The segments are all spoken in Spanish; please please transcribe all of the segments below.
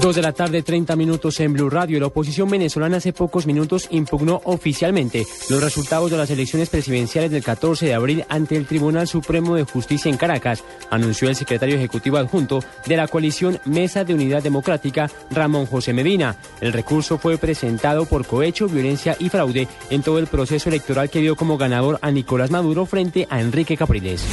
Dos de la tarde, 30 minutos en Blue Radio. La oposición venezolana hace pocos minutos impugnó oficialmente los resultados de las elecciones presidenciales del 14 de abril ante el Tribunal Supremo de Justicia en Caracas, anunció el secretario ejecutivo adjunto de la coalición Mesa de Unidad Democrática, Ramón José Medina. El recurso fue presentado por cohecho, violencia y fraude en todo el proceso electoral que dio como ganador a Nicolás Maduro frente a Enrique Capriles.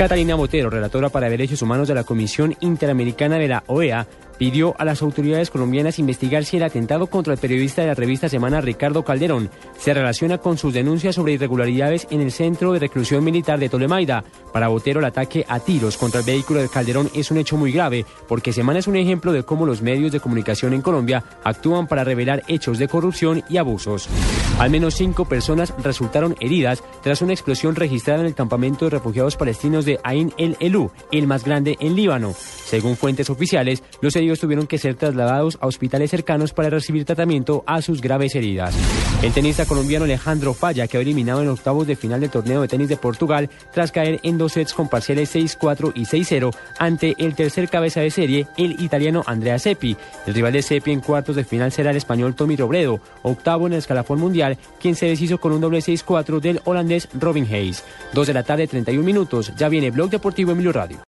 Catalina Botero, relatora para Derechos Humanos de la Comisión Interamericana de la OEA, pidió a las autoridades colombianas investigar si el atentado contra el periodista de la revista Semana Ricardo Calderón se relaciona con sus denuncias sobre irregularidades en el centro de reclusión militar de Tolemaida. Para Botero, el ataque a tiros contra el vehículo de Calderón es un hecho muy grave, porque Semana es un ejemplo de cómo los medios de comunicación en Colombia actúan para revelar hechos de corrupción y abusos. Al menos cinco personas resultaron heridas tras una explosión registrada en el campamento de refugiados palestinos de Ain el Elú, el más grande en Líbano. Según fuentes oficiales, los heridos tuvieron que ser trasladados a hospitales cercanos para recibir tratamiento a sus graves heridas. El tenista colombiano Alejandro Falla quedó eliminado en octavos de final del torneo de tenis de Portugal tras caer en dos sets con parciales 6-4 y 6-0 ante el tercer cabeza de serie, el italiano Andrea Seppi. El rival de Seppi en cuartos de final será el español Tommy Robredo, octavo en el escalafón mundial, quien se deshizo con un doble 6-4 del holandés Robin Hayes. Dos de la tarde, 31 minutos. Ya viene Blog Deportivo Emilio Radio.